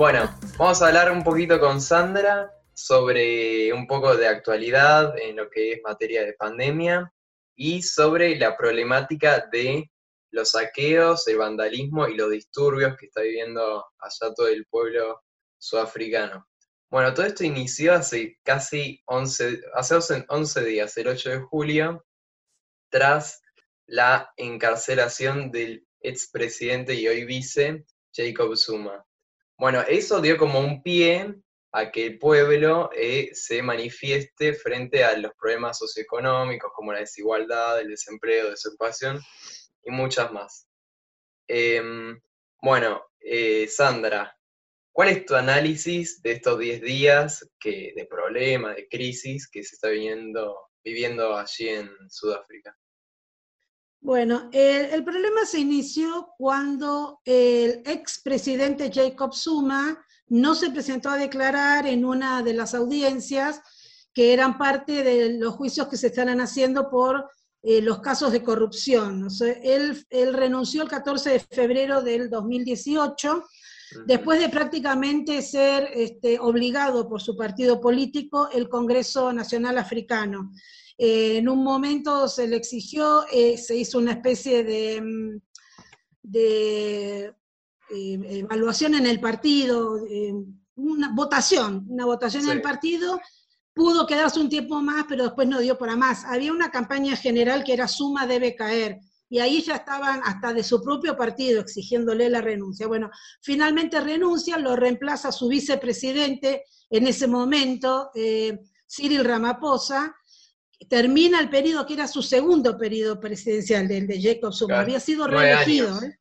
Bueno, vamos a hablar un poquito con Sandra sobre un poco de actualidad en lo que es materia de pandemia y sobre la problemática de los saqueos, el vandalismo y los disturbios que está viviendo allá todo el pueblo sudafricano. Bueno, todo esto inició hace casi 11, hace 11 días, el 8 de julio, tras la encarcelación del expresidente y hoy vice Jacob Zuma. Bueno, eso dio como un pie a que el pueblo eh, se manifieste frente a los problemas socioeconómicos como la desigualdad, el desempleo, desocupación y muchas más. Em, bueno, eh, Sandra, ¿cuál es tu análisis de estos 10 días que, de problema, de crisis que se está viviendo, viviendo allí en Sudáfrica? Bueno, el, problema se inició cuando el expresidente Jacob Zuma no se presentó a declarar en una de las audiencias que eran parte de los juicios que se estaban haciendo por eh, los casos de corrupción. él, renunció el 14 de febrero del 2018, después de prácticamente ser este, obligado por su partido político, el Congreso Nacional Africano. Eh, en un momento se le exigió, eh, se hizo una especie de, mm, de evaluación en el partido, una votación, una votación en el partido, pudo quedarse un tiempo más, pero después no dio para más. Había una campaña general que era suma debe caer, y ahí ya estaban hasta de su propio partido exigiéndole la renuncia. Bueno, finalmente renuncia, lo reemplaza su vicepresidente en ese momento, eh, Cyril Ramaphosa, termina el periodo que era su segundo periodo presidencial, del de Jacob Zuma, había sido reelegido. ¿eh?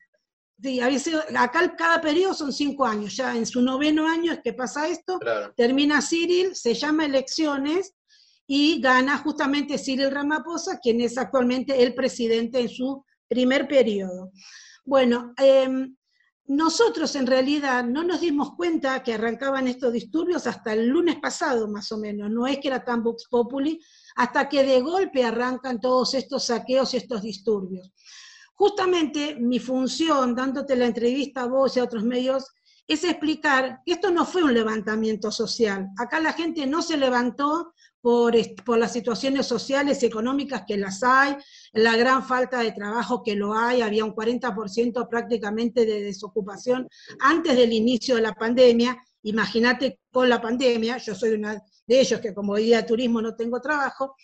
Sí, había sido, acá cada periodo son cinco años, ya en su noveno año es que pasa esto, termina Cyril, se llama elecciones y gana justamente Cyril Ramaphosa, quien es actualmente el presidente en su primer periodo. Bueno, em, nosotros en realidad no nos dimos cuenta que arrancaban estos disturbios hasta el lunes pasado, más o menos, no es que era tan Vox Populi, hasta que de golpe arrancan todos estos saqueos y estos disturbios. Justamente mi función, dándote la entrevista a vos y a otros medios, es explicar que esto no fue un levantamiento social. Acá la gente no se levantó por, las situaciones sociales y económicas que las hay, la gran falta de trabajo que lo hay, había un 40% prácticamente de desocupación antes del inicio de la pandemia. Imagínate con la pandemia, yo soy una de ellos que como guía de turismo no tengo trabajo.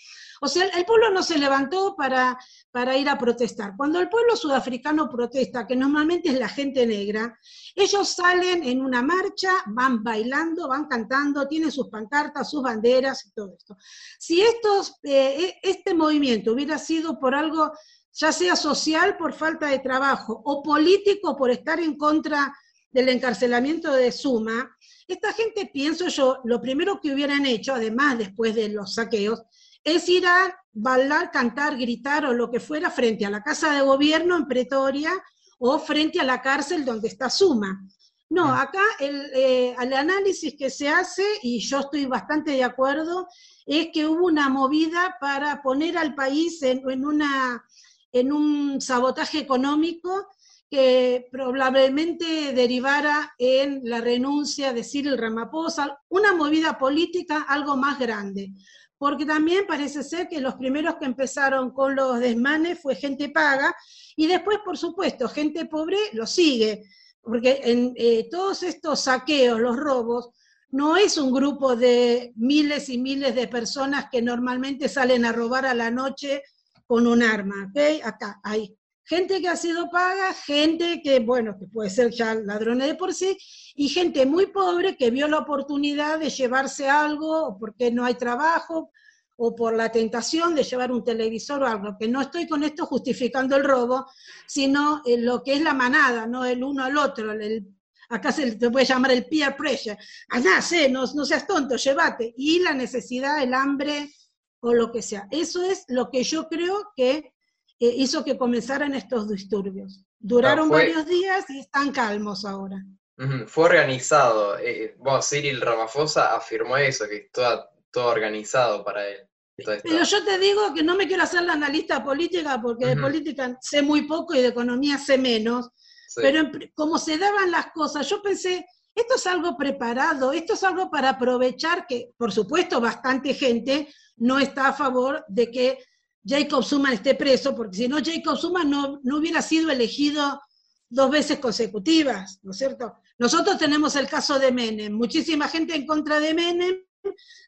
O sea, el pueblo no se levantó para, para ir a protestar. Cuando el pueblo sudafricano protesta, que normalmente es la gente negra, ellos salen en una marcha, van bailando, van cantando, tienen sus pancartas, sus banderas y todo esto. Si estos, eh, e, este movimiento hubiera sido por algo, ya sea social por falta de trabajo o político por estar en contra del encarcelamiento de Suma, esta gente, pienso yo, lo primero que hubieran hecho, además después de los saqueos, es ir a bailar, cantar, gritar o lo que fuera frente a la casa de gobierno en Pretoria o frente a la cárcel donde está Suma. No, mm. acá el, eh, el, análisis que se hace, y yo estoy bastante de acuerdo, es que hubo una movida para poner al país en, en, una, en un sabotaje económico que probablemente derivara en la renuncia de Cyril Ramaphosa, una movida política algo más grande porque también parece ser que los primeros que empezaron con los desmanes fue gente paga, y después, por supuesto, gente pobre lo sigue, porque en eh, todos estos saqueos, los robos, no es un grupo de miles y miles de personas que normalmente salen a robar a la noche con un arma, ¿ok? Acá, hay gente que ha sido paga, gente que, bueno, que puede ser ya ladrones de por sí, y gente muy pobre que vio la oportunidad de llevarse algo, porque no hay trabajo, o por la tentación de llevar un televisor o algo, que no estoy con esto justificando el robo, sino lo que es la manada, no el uno al otro, acá se te puede llamar el peer pressure, allá, sé, no, no seas tonto, llévate, y la necesidad, el hambre o lo que sea. Eso es lo que yo creo que eh, hizo que comenzaran estos disturbios. Duraron varios días y están calmos ahora. Fue organizado. Eh, Cyril Ramaphosa afirmó eso, que está todo organizado para él. Pero yo te digo que no me quiero hacer la analista política porque de política sé muy poco y de economía sé menos. Pero como se daban las cosas, yo pensé, esto es algo preparado, esto es algo para aprovechar que, por supuesto, bastante gente no está a favor de que Jacob Zuma esté preso, porque si no, Jacob Zuma no, no hubiera sido elegido dos veces consecutivas, ¿no es cierto? Nosotros tenemos el caso de Menem, muchísima gente en contra de Menem,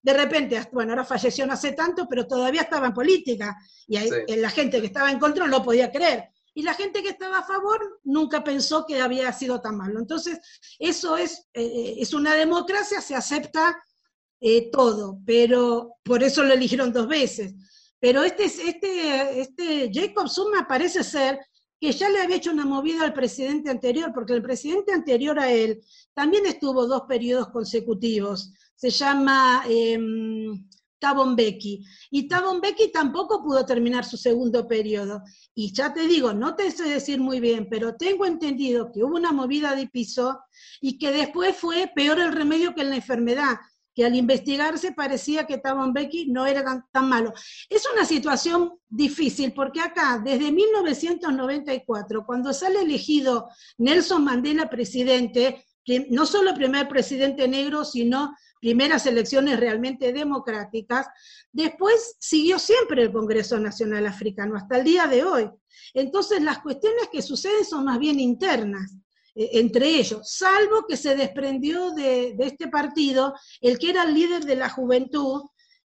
de repente, bueno, ahora falleció no hace tanto, pero todavía estaba en política, y la gente que estaba en contra no lo podía creer. Y la gente que estaba a favor nunca pensó que había sido tan malo. Entonces, eso es, eh, eh, es una democracia, se acepta eh, todo, pero por eso lo eligieron dos veces. Pero este, este, este Jacob Zuma parece ser que ya le había hecho una movida al presidente anterior, porque el presidente anterior a él también estuvo dos periodos consecutivos. Se llama eh, Tabon Becky. Y Tabon Becky tampoco pudo terminar su segundo periodo. Y ya te digo, no te sé decir muy bien, pero tengo entendido que hubo una movida de piso y que después fue peor el remedio que la enfermedad que al investigarse parecía que Tabon Becky no era tan, malo. Es una situación difícil porque acá, desde 1994, cuando sale elegido Nelson Mandela presidente, no solo primer presidente negro, sino primeras elecciones realmente democráticas, después siguió siempre el Congreso Nacional Africano, hasta el día de hoy. Entonces las cuestiones que suceden son más bien internas. Eh, entre ellos, salvo que se desprendió de, este partido el que era el líder de la juventud,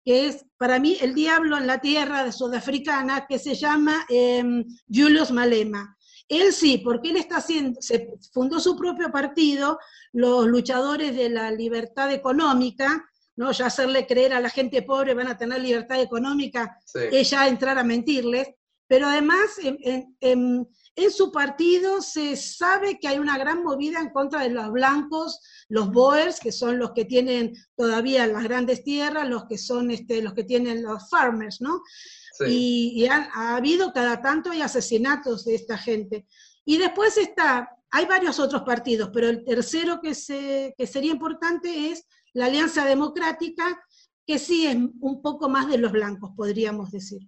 que es para mí el diablo en la tierra sudafricana, que se llama em, Julius Malema. Él sí, porque él está haciendo, se fundó su propio partido, los luchadores de la libertad económica, ¿no? Ya hacerle creer a la gente pobre van a tener libertad económica, es ya entrar a mentirles, pero además en, en su partido se sabe que hay una gran movida en contra de los blancos, los boers, que son los que tienen todavía las grandes tierras, los que son este, los que tienen los farmers, ¿no? Y, ha, habido cada tanto hay asesinatos de esta gente. Y después está, hay varios otros partidos, pero el tercero que, se, que sería importante es la Alianza Democrática, que sí es un poco más de los blancos, podríamos decir.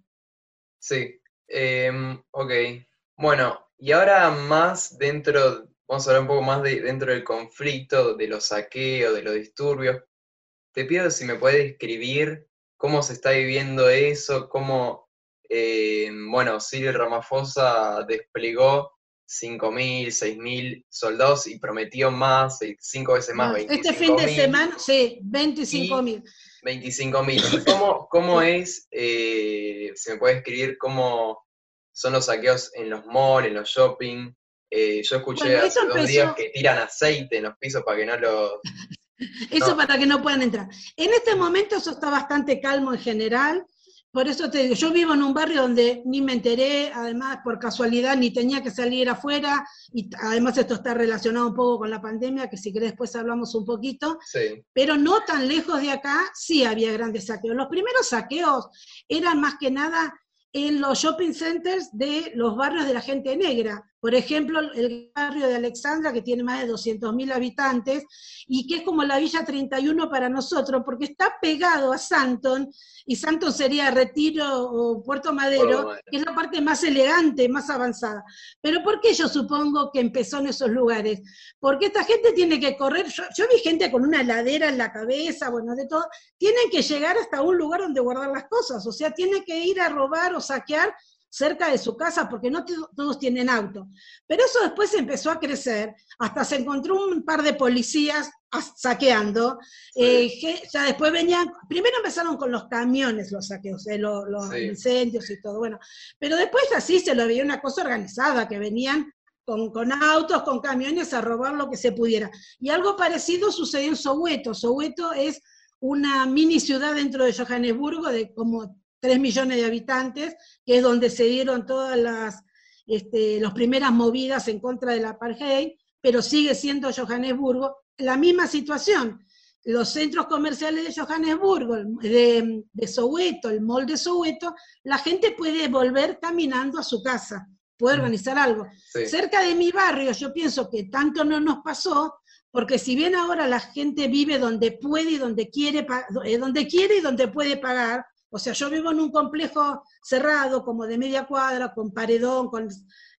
Sí, em, ok. Bueno, y ahora más dentro, vamos a hablar un poco más de, dentro del conflicto, de los saqueos, de los disturbios. Te pido si me puedes describir cómo se está viviendo eso, cómo, eh, bueno, Cyril Ramaphosa desplegó 5.000, 6.000 soldados y prometió más, cinco veces más, 25.000. Este fin de semana, sí, 25.000. 25.000. ¿Cómo, ¿Cómo es, eh, si me puedes escribir cómo son los saqueos en los malls, en los shopping. Eh, yo escuché hace dos días que tiran aceite en los pisos para que no lo... eso para que no puedan entrar. En este momento eso está bastante calmo en general. Por eso te digo, yo vivo en un barrio donde ni me enteré, además por casualidad ni tenía que salir afuera, y además esto está relacionado un poco con la pandemia, que si querés después hablamos un poquito, sí. pero no tan lejos de acá sí había grandes saqueos. Los primeros saqueos eran más que nada en los shopping centers de los barrios de la gente negra. Por ejemplo, el barrio de Alexandra, que tiene más de 200.000 habitantes, y que es como la Villa 31 para nosotros, porque está pegado a Santon, y Santon sería Retiro o Puerto Madero, que es la parte más elegante, más avanzada. Pero ¿por qué yo supongo que empezó en esos lugares? Porque esta gente tiene que correr, yo, yo vi gente con una heladera en la cabeza, bueno, de todo, tienen que llegar hasta un lugar donde guardar las cosas, o sea, tienen que ir a robar o saquear cerca de su casa porque no todos tienen auto. Pero eso después empezó a crecer, hasta se encontró un par de policías saqueando, eh, ya después venían, primero empezaron con los camiones los saqueos, eh, los, incendios y todo, bueno, pero después así se lo veía una cosa organizada, que venían con, con, autos, con camiones a robar lo que se pudiera. Y algo parecido sucedió en Soweto. Soweto es una mini ciudad dentro de Johannesburgo de como 3 millones de habitantes, que es donde se dieron todas las, este, primeras movidas en contra del apartheid, pero sigue siendo Johannesburgo la misma situación. Los centros comerciales de Johannesburgo, de, de Soweto, el mall de Soweto, la gente puede volver caminando a su casa, puede mm. organizar algo. Cerca de mi barrio, yo pienso que tanto no nos pasó, porque si bien ahora la gente vive donde puede y donde quiere, eh, donde quiere y donde puede pagar, O sea, yo vivo en un complejo cerrado, como de media cuadra, con paredón, con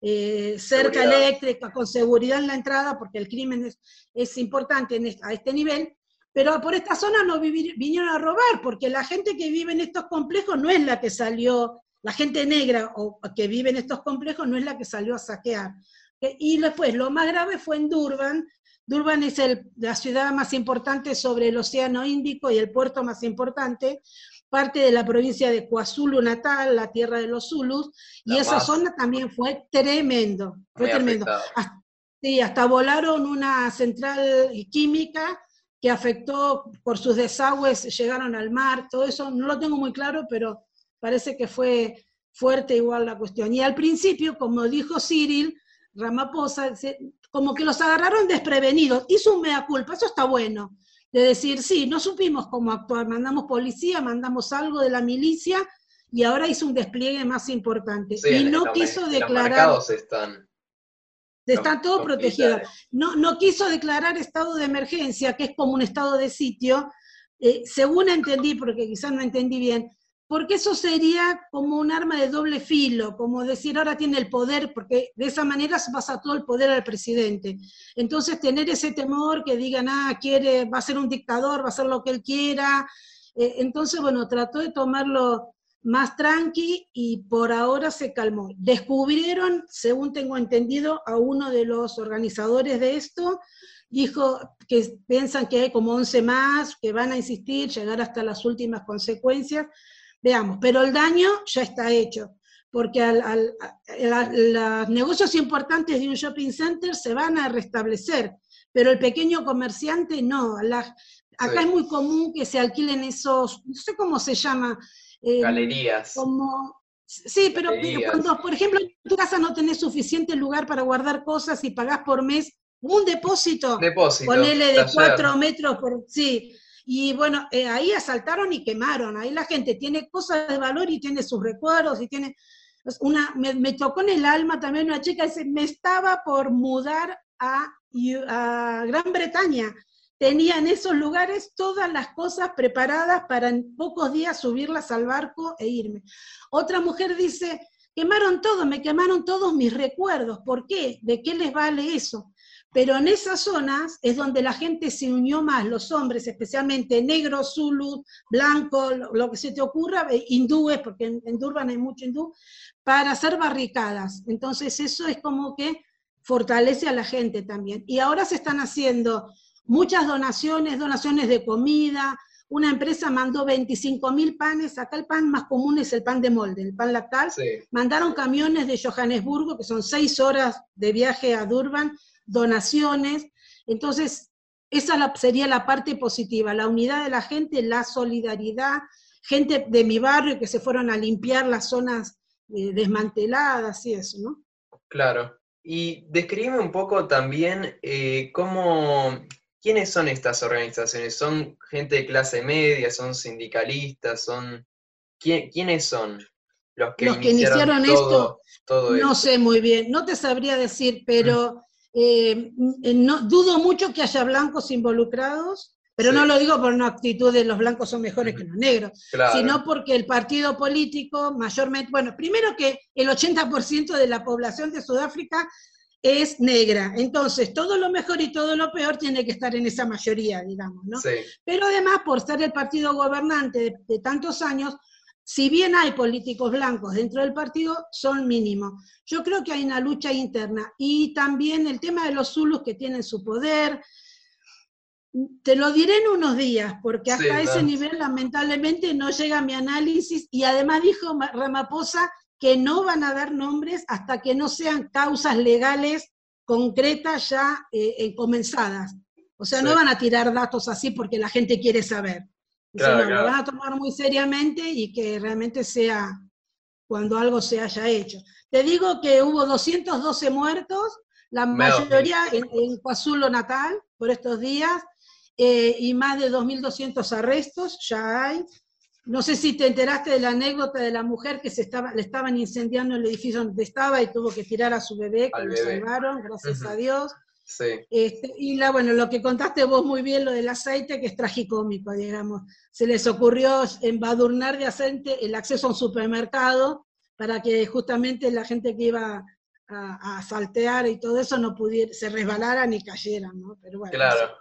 eh, cerca eléctrica, con seguridad en la entrada, porque el crimen es, importante a este nivel, pero por esta zona no vinieron a robar, porque la gente que vive en estos complejos no es la que salió, la gente negra o que vive en estos complejos no es la que salió a saquear. Y después, lo más grave fue en Durban. Durban es la ciudad más importante sobre el Océano Índico y el puerto más importante, parte de la provincia de KwaZulu Natal, la tierra de los Zulus, y esa zona también fue tremendo, fue tremendo. sí, hasta volaron una central química que afectó por sus desagües, llegaron al mar, todo eso no lo tengo muy claro, pero parece que fue fuerte igual la cuestión. Y al principio, como dijo Cyril, Ramaphosa, como que los agarraron desprevenidos, hizo un mea culpa, eso está bueno, de decir, sí, no supimos cómo actuar, mandamos policía, mandamos algo de la milicia, y ahora hizo un despliegue más importante. y no quiso declarar... están está todo protegido. No, no quiso declarar estado de emergencia, que es como un estado de sitio, eh, según entendí, porque quizás no entendí bien, porque eso sería como un arma de doble filo, como decir ahora tiene el poder, porque de esa manera se pasa todo el poder al presidente. Entonces tener ese temor que digan, ah, quiere, va a ser un dictador, va a hacer lo que él quiera. Eh, entonces, bueno, trató de tomarlo más tranqui y por ahora se calmó. Descubrieron, según tengo entendido, a uno de los organizadores de esto, dijo que piensan que hay como 11 más, que van a insistir, llegar hasta las últimas consecuencias Veamos, pero el daño ya está hecho, porque los negocios importantes de un shopping center se van a restablecer, pero el pequeño comerciante no. acá es muy común que se alquilen esos, no sé cómo se llama. Eh, Galerías. Como, sí, pero, cuando, por ejemplo, en tu casa no tenés suficiente lugar para guardar cosas y pagás por mes un depósito, depósito ponele de cuatro metros por, sí, y bueno, eh, ahí asaltaron y quemaron. Ahí la gente tiene cosas de valor y tiene sus recuerdos y tiene... Una, me, tocó en el alma también una chica, dice, me estaba por mudar a, a Gran Bretaña. Tenía en esos lugares todas las cosas preparadas para en pocos días subirlas al barco e irme. Otra mujer dice, quemaron todo, me quemaron todos mis recuerdos. ¿Por qué? ¿De qué les vale eso? Pero en esas zonas es donde la gente se unió más, los hombres, especialmente negros, zulus, blancos, lo, que se te ocurra, eh, hindúes, porque en, Durban hay mucho hindú, para hacer barricadas. Entonces eso es como que fortalece a la gente también. Y ahora se están haciendo muchas donaciones, donaciones de comida. Una empresa mandó 25 mil panes, acá el pan más común es el pan de molde, el pan lactal. Mandaron camiones de Johannesburgo, que son seis horas de viaje a Durban, donaciones. Entonces, esa sería la parte positiva, la unidad de la gente, la solidaridad, gente de mi barrio que se fueron a limpiar las zonas eh, desmanteladas y eso, ¿no? Claro. Y describe un poco también eh, cómo, quiénes son estas organizaciones. ¿Son gente de clase media? ¿Son sindicalistas? ¿Son quiénes son los que, iniciaron, esto? no sé muy bien, no te sabría decir, pero eh, no, dudo mucho que haya blancos involucrados, pero no lo digo por una actitud de los blancos son mejores que los negros, sino porque el partido político mayormente, bueno, primero que el 80% de la población de Sudáfrica es negra, entonces todo lo mejor y todo lo peor tiene que estar en esa mayoría, digamos, ¿no? Pero además, por ser el partido gobernante de tantos años, si bien hay políticos blancos dentro del partido, son mínimos. Yo creo que hay una lucha interna. Y también el tema de los zulus que tienen su poder. Te lo diré en unos días, porque hasta ese nivel lamentablemente no llega mi análisis. Y además dijo Ramaphosa que no van a dar nombres hasta que no sean causas legales concretas ya eh, comenzadas. O sea, no van a tirar datos así porque la gente quiere saber. Lo van a tomar muy seriamente y que realmente sea cuando algo se haya hecho. Te digo que hubo 212 muertos, la mayoría en, en Natal por estos días, eh, y más de 2.200 arrestos ya hay. No sé si te enteraste de la anécdota de la mujer que se estaba, le estaban incendiando el edificio donde estaba y tuvo que tirar a su bebé, que lo salvaron, gracias a Dios. Sí. Este, y la, bueno, lo que contaste vos muy bien, lo del aceite, que es tragicómico, digamos. Se les ocurrió embadurnar de aceite el acceso a un supermercado para que justamente la gente que iba a, saltear y todo eso no pudiera, se resbalaran y cayeran, ¿no? Pero bueno, claro.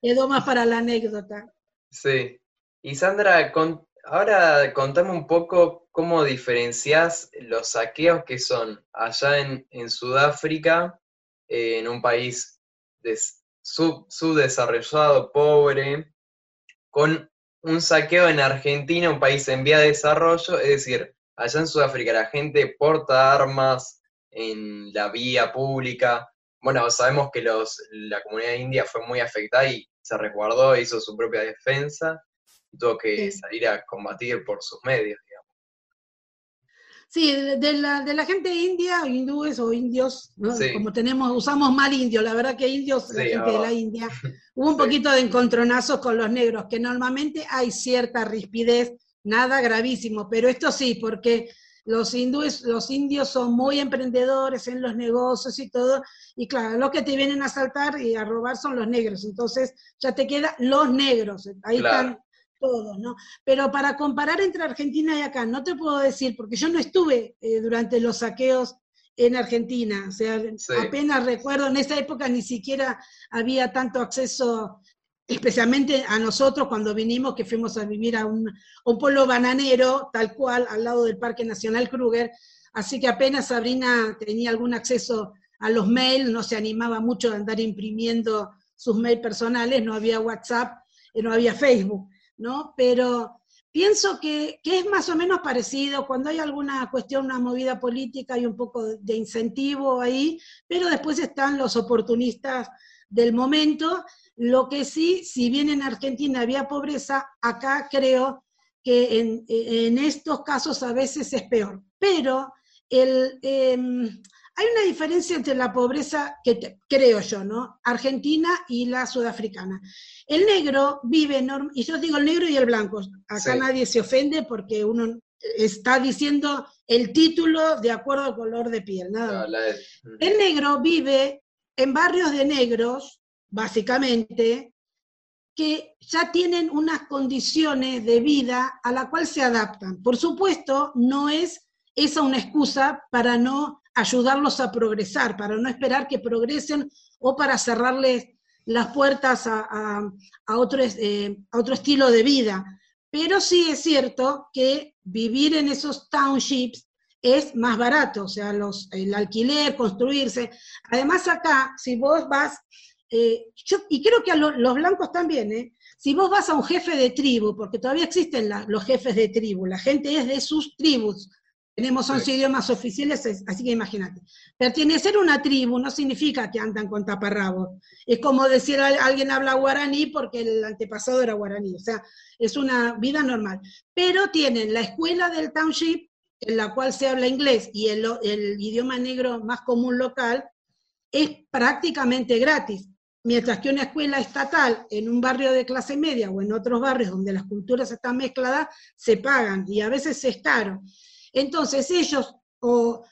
quedó más para la anécdota. Sí. Y Sandra, ahora contame un poco cómo diferencias los saqueos que son allá en, Sudáfrica, eh, en un país subdesarrollado, pobre, con un saqueo en Argentina, un país en vía de desarrollo, es decir, allá en Sudáfrica la gente porta armas en la vía pública. Bueno, sabemos que los, la comunidad india fue muy afectada y se resguardó, hizo su propia defensa tuvo que salir a combatir por sus medios. Sí, de la, de la gente india, hindúes o indios, como tenemos, usamos mal indio, la verdad que indios, la gente de la India, hubo un poquito de encontronazos con los negros, que normalmente hay cierta rispidez, nada gravísimo, pero esto sí, porque los hindúes, los indios son muy emprendedores en los negocios y todo, y claro, los que te vienen a asaltar y a robar son los negros, entonces ya te queda los negros, ahí están todos, ¿no? Pero para comparar entre Argentina y acá, no te puedo decir, porque yo no estuve eh, durante los saqueos en Argentina, o sea, apenas recuerdo, en esa época ni siquiera había tanto acceso, especialmente a nosotros cuando vinimos, que fuimos a vivir a un, pueblo bananero, tal cual, al lado del Parque Nacional Kruger, así que apenas Sabrina tenía algún acceso a los mails, no se animaba mucho a andar imprimiendo sus mails personales, no había WhatsApp, eh, no había Facebook. ¿No? Pero pienso que, es más o menos parecido cuando hay alguna cuestión, una movida política y un poco de incentivo ahí, pero después están los oportunistas del momento. Lo que sí, si bien en Argentina había pobreza, acá creo que en, estos casos a veces es peor. Pero el, em, hay una diferencia entre la pobreza, que creo yo, ¿no? Argentina y la sudafricana. El negro vive, y yo digo el negro y el blanco, acá nadie se ofende porque uno está diciendo el título de acuerdo al color de piel, nada. El negro vive en barrios de negros, básicamente, que ya tienen unas condiciones de vida a la cual se adaptan. Por supuesto, no es esa una excusa para no ayudarlos a progresar, para no esperar que progresen o para cerrarles las puertas a, otro, eh, a otro estilo de vida. Pero sí es cierto que vivir en esos townships es más barato, o sea, los, el alquiler, construirse. Además acá, si vos vas, eh, y creo que a los blancos también, ¿eh? si vos vas a un jefe de tribu, porque todavía existen los jefes de tribu, la gente es de sus tribus, tenemos 11 idiomas oficiales, así que imagínate. Pertenecer a una tribu no significa que andan con taparrabos. Es como decir alguien habla guaraní porque el antepasado era guaraní. O sea, es una vida normal. Pero tienen la escuela del township, en la cual se habla inglés, y el, el idioma negro más común local, es prácticamente gratis. Mientras que una escuela estatal en un barrio de clase media o en otros barrios donde las culturas están mezcladas, se pagan y a veces es caro. Entonces ellos o,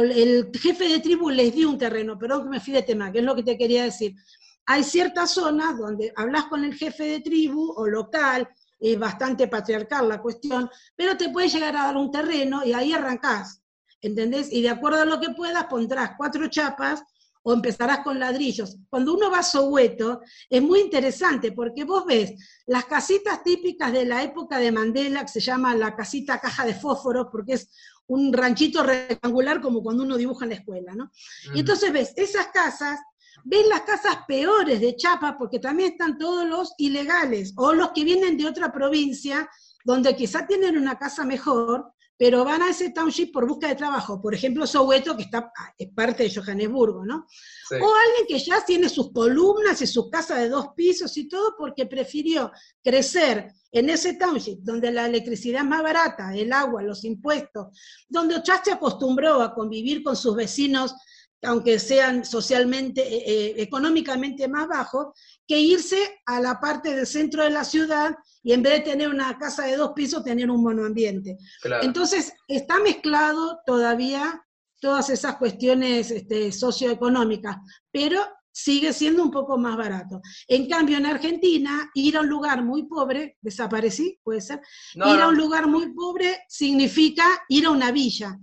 el jefe de tribu les dio un terreno, perdón que me fui de tema, que es lo que te quería decir. Hay ciertas zonas donde hablas con el jefe de tribu o local, es bastante patriarcal la cuestión, pero te puede llegar a dar un terreno y ahí arrancás, ¿entendés? Y de acuerdo a lo que puedas pondrás cuatro chapas o empezarás con ladrillos. Cuando uno va a Soweto, es muy interesante porque vos ves las casitas típicas de la época de Mandela, que se llama la casita caja de fósforos, porque es un ranchito rectangular como cuando uno dibuja en la escuela, ¿no? Y entonces ves esas casas, ves las casas peores de Chapa, porque también están todos los ilegales, o los que vienen de otra provincia, donde quizá tienen una casa mejor, pero van a ese township por busca de trabajo. Por ejemplo, Soweto, que está, ah, es parte de Johannesburgo, ¿no? O alguien que ya tiene sus columnas y su casa de dos pisos y todo porque prefirió crecer en ese township donde la electricidad es más barata, el agua, los impuestos, donde ya se acostumbró a convivir con sus vecinos aunque sean socialmente, eh, eh, económicamente más bajos, que irse a la parte del centro de la ciudad y en vez de tener una casa de dos pisos, tener un monoambiente. Entonces, está mezclado todavía todas esas cuestiones este, socioeconómicas, pero sigue siendo un poco más barato. En cambio, en Argentina, ir a un lugar muy pobre, desaparecí, puede ser, ir a un lugar muy pobre significa ir a una villa.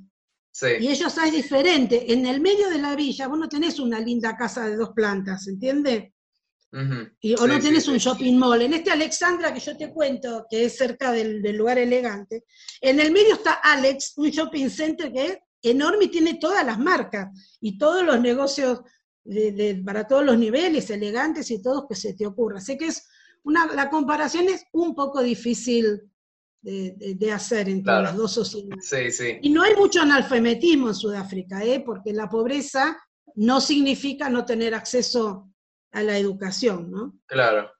Y ellos es diferente. En el medio de la villa, vos no tenés una linda casa de dos plantas, ¿entiendes? y, o no tenés un shopping mall. En este Alexandra que yo te cuento, que es cerca del, lugar elegante, en el medio está Alex, un shopping center que es enorme y tiene todas las marcas y todos los negocios para todos los niveles, elegantes y todos que se te ocurra. Sé que es una, la comparación es un poco difícil de, hacer entre las dos sociedades. Y no hay mucho analfabetismo en Sudáfrica, ¿eh? porque la pobreza no significa no tener acceso a la educación, ¿no? Claro.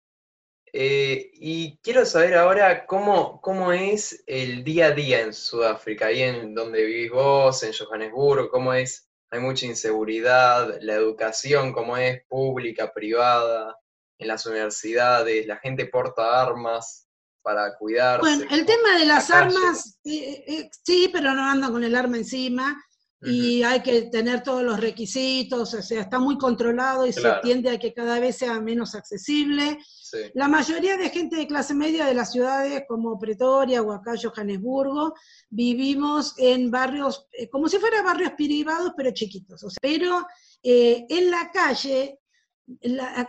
Eh, y quiero saber ahora cómo, cómo es el día a día en Sudáfrica, ahí en donde vivís vos, en Johannesburgo, cómo es, hay mucha inseguridad, la educación, cómo es pública, privada, en las universidades, la gente porta armas para cuidarse. Bueno, el tema de las armas, eh, eh, sí, pero no andan con el arma encima y hay que tener todos los requisitos, o sea, está muy controlado y se tiende a que cada vez sea menos accesible. La mayoría de gente de clase media de las ciudades como Pretoria, Huacayo, Johannesburgo, vivimos en barrios, eh, como si fueran barrios privados, pero chiquitos. O sea, pero eh, en la calle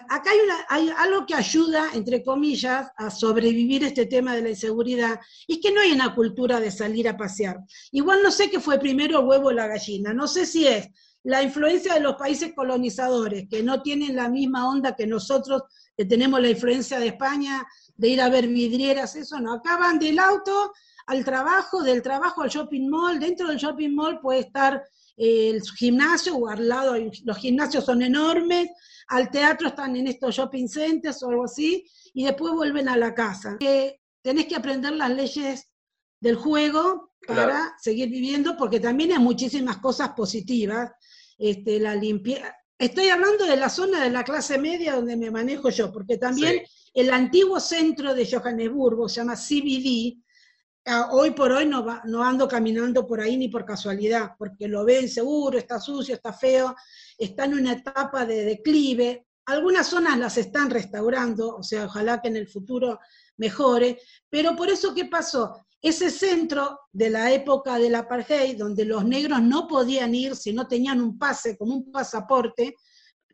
acá hay, algo que ayuda, entre comillas, a sobrevivir este tema de la inseguridad, y es que no hay una cultura de salir a pasear. Igual no sé qué fue primero el huevo o la gallina, no sé si es la influencia de los países colonizadores, que no tienen la misma onda que nosotros, que tenemos la influencia de España, de ir a ver vidrieras, eso no, acá van del auto al trabajo, del trabajo al shopping mall, dentro del shopping mall puede estar eh, el gimnasio o al lado, los gimnasios son enormes, al teatro están en estos shopping centers o algo así, y después vuelven a la casa. Que tenés que aprender las leyes del juego para seguir viviendo, porque también hay muchísimas cosas positivas. Este, la limpieza. Estoy hablando de la zona de la clase media donde me manejo yo, porque también el antiguo centro de Johannesburgo se llama CBD. Hoy por hoy no, no ando caminando por ahí ni por casualidad, porque lo ven seguro, está sucio, está feo, está en una etapa de declive. Algunas zonas las están restaurando, o sea, ojalá que en el futuro mejore, pero por eso, ¿qué pasó? Ese centro de la época del apartheid, donde los negros no podían ir si no tenían un pase, como un pasaporte,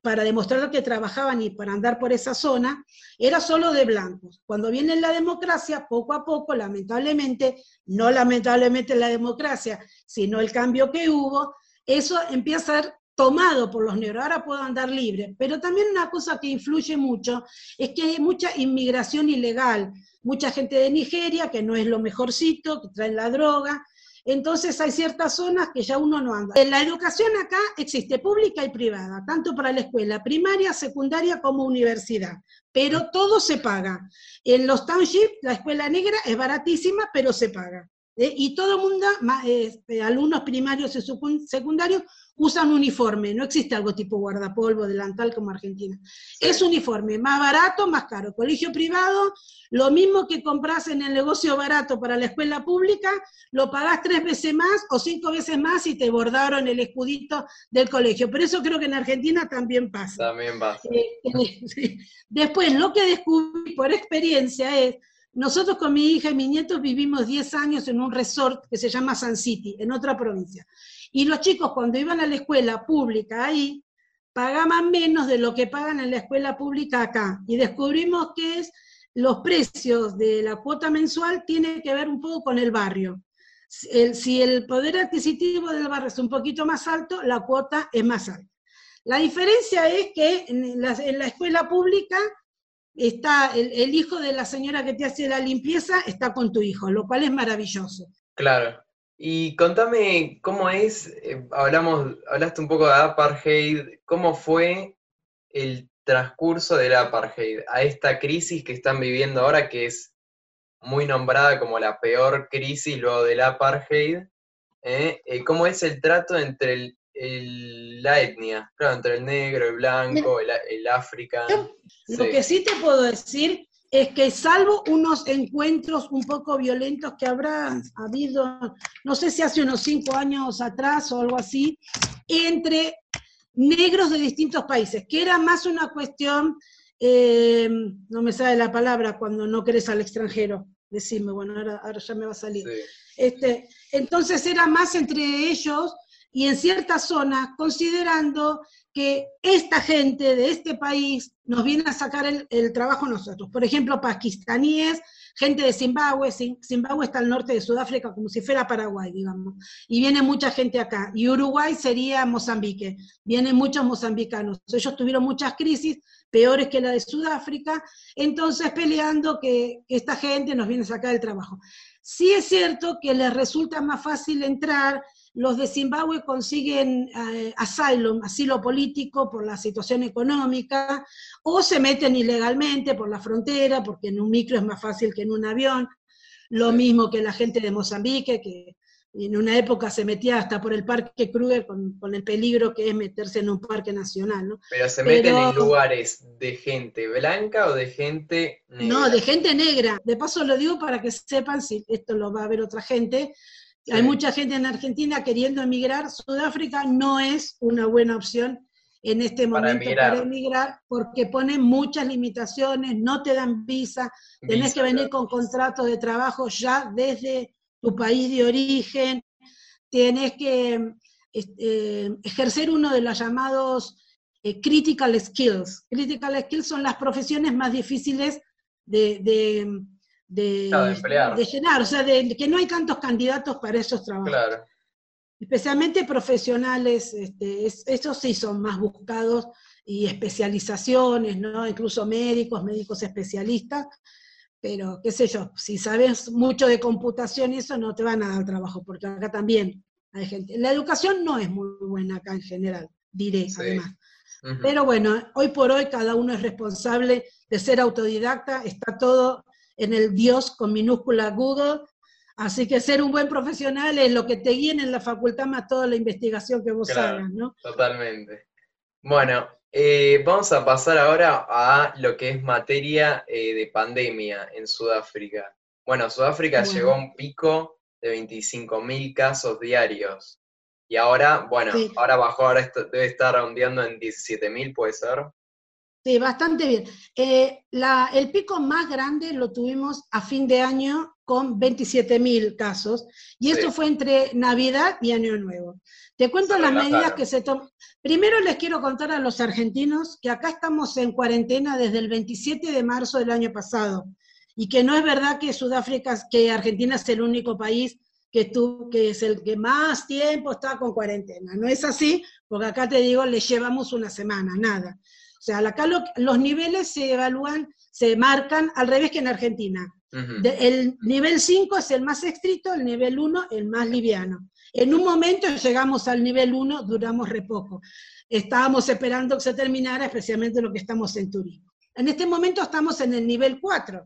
para demostrar que trabajaban y para andar por esa zona, era solo de blancos. Cuando viene la democracia, poco a poco, lamentablemente, no lamentablemente la democracia, sino el cambio que hubo, eso empieza a ser tomado por los negros, ahora puedo andar libre. Pero también una cosa que influye mucho es que hay mucha inmigración ilegal, mucha gente de Nigeria, que no es lo mejorcito, que traen la droga. Entonces hay ciertas zonas que ya uno no anda. La educación acá existe pública y privada, tanto para la escuela primaria, secundaria como universidad, pero todo se paga. En los townships la escuela negra es baratísima, pero se paga. ¿eh? Y todo el mundo, eh, alumnos primarios y secundarios, usan uniforme, no existe algo tipo guardapolvo, delantal como Argentina. Es uniforme, más barato, más caro. Colegio privado, lo mismo que compras en el negocio barato para la escuela pública, lo pagás tres veces más o cinco veces más y te bordaron el escudito del colegio. Pero eso creo que en Argentina también pasa. También pasa. Eh, eh, después, lo que descubrí por experiencia es, nosotros con mi hija y mis nietos vivimos 10 años en un resort que se llama Sun City, en otra provincia. Y los chicos cuando iban a la escuela pública ahí, pagaban menos de lo que pagan en la escuela pública acá. Y descubrimos que es los precios de la cuota mensual tienen que ver un poco con el barrio. si el poder adquisitivo del barrio es un poquito más alto, la cuota es más alta. La diferencia es que en la, escuela pública está el, hijo de la señora que te hace la limpieza, está con tu hijo, lo cual es maravilloso. Claro. Y contame cómo es, eh, hablamos, hablaste un poco de apartheid, cómo fue el transcurso del apartheid a esta crisis que están viviendo ahora, que es muy nombrada como la peor crisis luego del apartheid. ¿eh? Eh, ¿Cómo es el trato entre la etnia? Claro, entre el negro, el blanco, el, el africano. Lo que sí te puedo decir es que salvo unos encuentros un poco violentos que habrá habido, no sé si hace unos cinco años atrás o algo así, entre negros de distintos países, que era más una cuestión, eh, no me sale la palabra cuando no querés al extranjero, decime, bueno, ahora, ya me va a salir. Este, entonces era más entre ellos y en ciertas zonas, considerando que esta gente de este país nos viene a sacar el, trabajo nosotros. Por ejemplo, pakistaníes, gente de Zimbabue, Zimbabue está al norte de Sudáfrica como si fuera Paraguay, digamos, y viene mucha gente acá. Y Uruguay sería Mozambique, vienen muchos mozambicanos. Ellos tuvieron muchas crisis, peores que la de Sudáfrica, entonces peleando que, que esta gente nos viene a sacar el trabajo. Sí es cierto que les resulta más fácil entrar los de Zimbabue consiguen eh, asylum, asilo político por la situación económica, o se meten ilegalmente por la frontera, porque en un micro es más fácil que en un avión. Lo mismo que la gente de Mozambique, que en una época se metía hasta por el Parque Kruger con, el peligro que es meterse en un parque nacional. ¿no? Pero se meten en lugares de gente blanca o de gente negra. No, de gente negra. De paso lo digo para que sepan, si esto lo va a ver otra gente, hay mucha gente en Argentina queriendo emigrar. Sudáfrica no es una buena opción en este momento para emigrar, porque pone muchas limitaciones, no te dan visa, tenés que venir con contrato de trabajo ya desde tu país de origen, tenés que este, ejercer uno de los llamados eh, critical skills. Critical skills son las profesiones más difíciles de, de, llenar, o sea, de, que no hay tantos candidatos para esos trabajos. Especialmente profesionales, este, esos sí son más buscados y especializaciones, ¿no? Incluso médicos, médicos especialistas, pero qué sé yo, si sabes mucho de computación y eso no te van a dar trabajo, porque acá también hay gente. La educación no es muy buena acá en general, diré además. Pero bueno, hoy por hoy cada uno es responsable de ser autodidacta, está todo en el Dios con minúscula Google. Así que ser un buen profesional es lo que te guíe en la facultad más toda la investigación que vos hagas, ¿no? Totalmente. Bueno, eh, vamos a pasar ahora a lo que es materia eh, de pandemia en Sudáfrica. Bueno, Sudáfrica llegó a un pico de 25.000 casos diarios. Y ahora, bueno, ahora bajó, ahora debe estar rondeando en 17.000, ¿puede ser? Sí, bastante bien. Eh, el pico más grande lo tuvimos a fin de año con 27.000 casos, y esto fue entre Navidad y Año Nuevo. Te cuento las medidas que se toman. Primero les quiero contar a los argentinos que acá estamos en cuarentena desde el 27 de marzo del año pasado, y que no es verdad que Sudáfrica, que Argentina es el único país que, tú, que es el que más tiempo está con cuarentena. No es así, porque acá te digo, le llevamos una semana, nada. O sea, acá los niveles se evalúan, se marcan al revés que en Argentina. el nivel 5 es el más estricto, el nivel 1 el más liviano. En un momento llegamos al nivel 1, duramos re poco. Estábamos esperando que se terminara, especialmente lo que estamos en turismo. En este momento estamos en el nivel 4.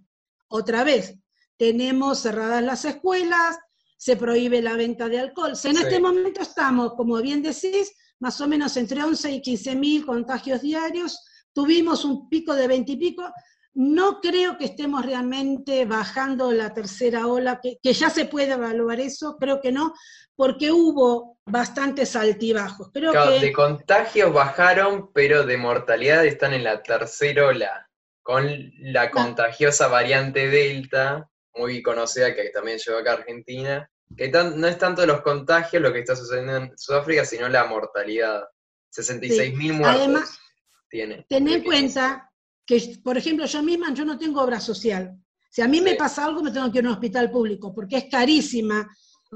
Otra vez, tenemos cerradas las escuelas, se prohíbe la venta de alcohol. En este momento estamos, como bien decís, más o menos entre 11 y 15 mil contagios diarios, tuvimos un pico de 20 y pico, no creo que estemos realmente bajando la tercera ola, que, ya se puede evaluar eso, creo que no, porque hubo bastantes altibajos. Creo que... De contagios bajaron, pero de mortalidad están en la tercera ola, con la contagiosa variante Delta, muy conocida, que también llegó acá a Argentina, que no es tanto los contagios lo que está sucediendo en Sudáfrica, sino la mortalidad. 66 mil muertos Además, tiene. Ten en cuenta que, por ejemplo, yo misma yo no tengo obra social. Si a mí me pasa algo, me tengo que ir a un hospital público, porque es carísima.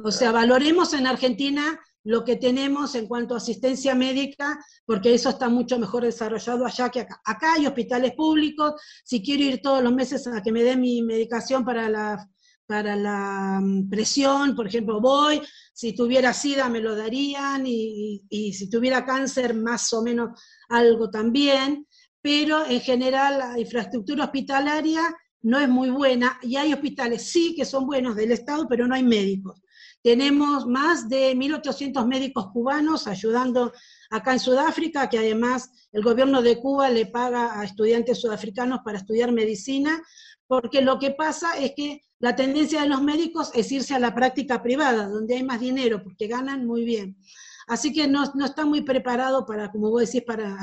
O sea, valoremos en Argentina lo que tenemos en cuanto a asistencia médica, porque eso está mucho mejor desarrollado allá que acá. Acá hay hospitales públicos, si quiero ir todos los meses a que me den mi medicación para la para la mm, presión, por ejemplo, voy, si tuviera SIDA me lo darían y, si tuviera cáncer más o menos algo también, pero en general la infraestructura hospitalaria no es muy buena y hay hospitales sí que son buenos del Estado, pero no hay médicos. Tenemos más de 1.800 médicos cubanos ayudando acá en Sudáfrica, que además el gobierno de Cuba le paga a estudiantes sudafricanos para estudiar medicina, porque lo que pasa es que la tendencia de los médicos es irse a la práctica privada, donde hay más dinero, porque ganan muy bien. así que no, está muy preparado para, como vos decís, para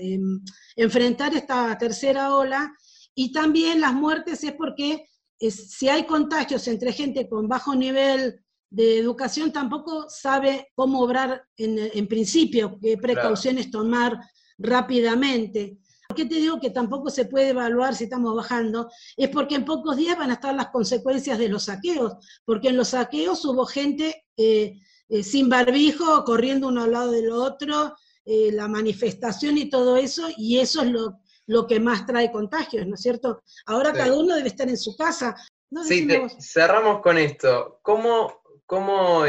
em, enfrentar esta tercera ola. Y también las muertes es porque si hay contagios entre gente con bajo nivel de educación, tampoco sabe cómo obrar en, principio, qué precauciones tomar rápidamente. ¿Por qué te digo que tampoco se puede evaluar si estamos bajando? Es porque en pocos días van a estar las consecuencias de los saqueos, porque en los saqueos hubo gente eh, eh, sin barbijo, corriendo uno al lado del otro, eh, la manifestación y todo eso, y eso es lo, lo que más trae contagios, ¿no es cierto? Ahora cada uno debe estar en su casa. sí, cerramos con esto. ¿Cómo, cómo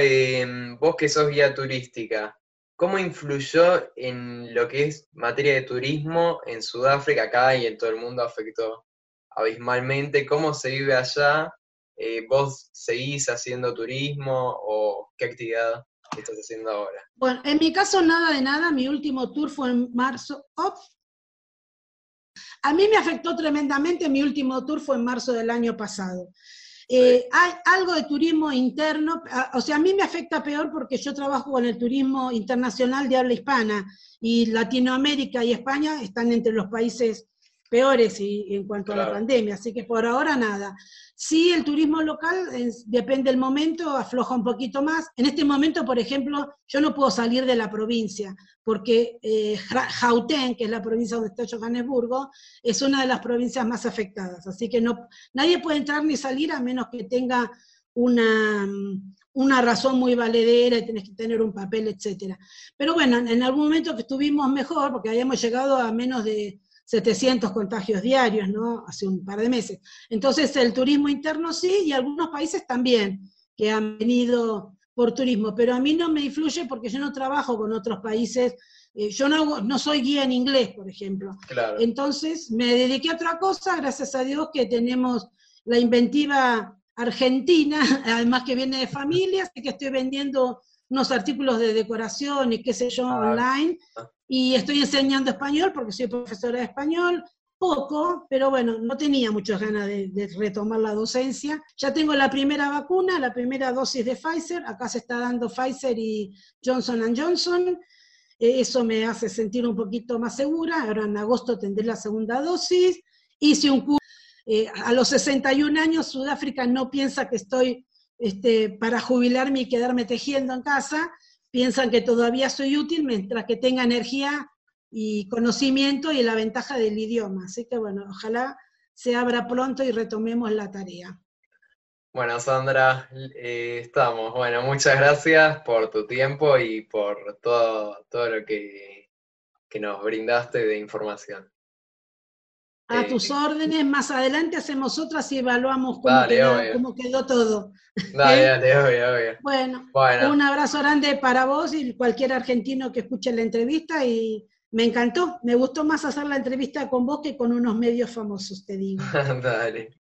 vos que sos guía turística, cómo influyó en lo que es materia de turismo en Sudáfrica, acá y en todo el mundo afectó abismalmente? ¿Cómo se vive allá? Eh, ¿Vos seguís haciendo turismo o qué actividad estás haciendo ahora? Bueno, en mi caso nada de nada, mi último tour fue en marzo. A mí me afectó tremendamente, mi último tour fue en marzo del año pasado. Eh, hay algo de turismo interno, o sea, a mí me afecta peor porque yo trabajo con el turismo internacional de habla hispana y Latinoamérica y España están entre los países peores y, en cuanto a la pandemia, así que por ahora nada. Sí, el turismo local, depende del momento, afloja un poquito más. En este momento, por ejemplo, yo no puedo salir de la provincia, porque eh, que es la provincia donde está Johannesburgo, es una de las provincias más afectadas. Así que no, nadie puede entrar ni salir a menos que tenga una, una razón muy valedera y tenés que tener un papel, etc. Pero bueno, en algún momento que estuvimos mejor, porque habíamos llegado a menos de 700 contagios diarios, ¿no? Hace un par de meses. Entonces, el turismo interno sí, y algunos países también, que han venido por turismo, pero a mí no me influye porque yo no trabajo con otros países, eh, yo no, no soy guía en inglés, por ejemplo. Entonces, me dediqué a otra cosa, gracias a Dios que tenemos la inventiva argentina, además que viene de familias, que estoy vendiendo unos artículos de decoración y qué sé yo, ah. online, ah y estoy enseñando español porque soy profesora de español, poco, pero bueno, no tenía muchas ganas de, retomar la docencia. Ya tengo la primera vacuna, la primera dosis de Pfizer, acá se está dando Pfizer y Johnson Johnson, eh, eso me hace sentir un poquito más segura, ahora en agosto tendré la segunda dosis, hice un curso, eh, a los 61 años Sudáfrica no piensa que estoy este, para jubilarme y quedarme tejiendo en casa, piensan que todavía soy útil mientras que tenga energía y conocimiento y la ventaja del idioma. Así que bueno, ojalá se abra pronto y retomemos la tarea. Bueno, Sandra, eh, estamos. Bueno, muchas gracias por tu tiempo y por todo, todo lo que, que nos brindaste de información. A eh, tus órdenes, más adelante hacemos otras y evaluamos cómo, quedó, todo. Dale, dale, obvio, obvio. Bueno, un abrazo grande para vos y cualquier argentino que escuche la entrevista y me encantó. Me gustó más hacer la entrevista con vos que con unos medios famosos, te digo. dale.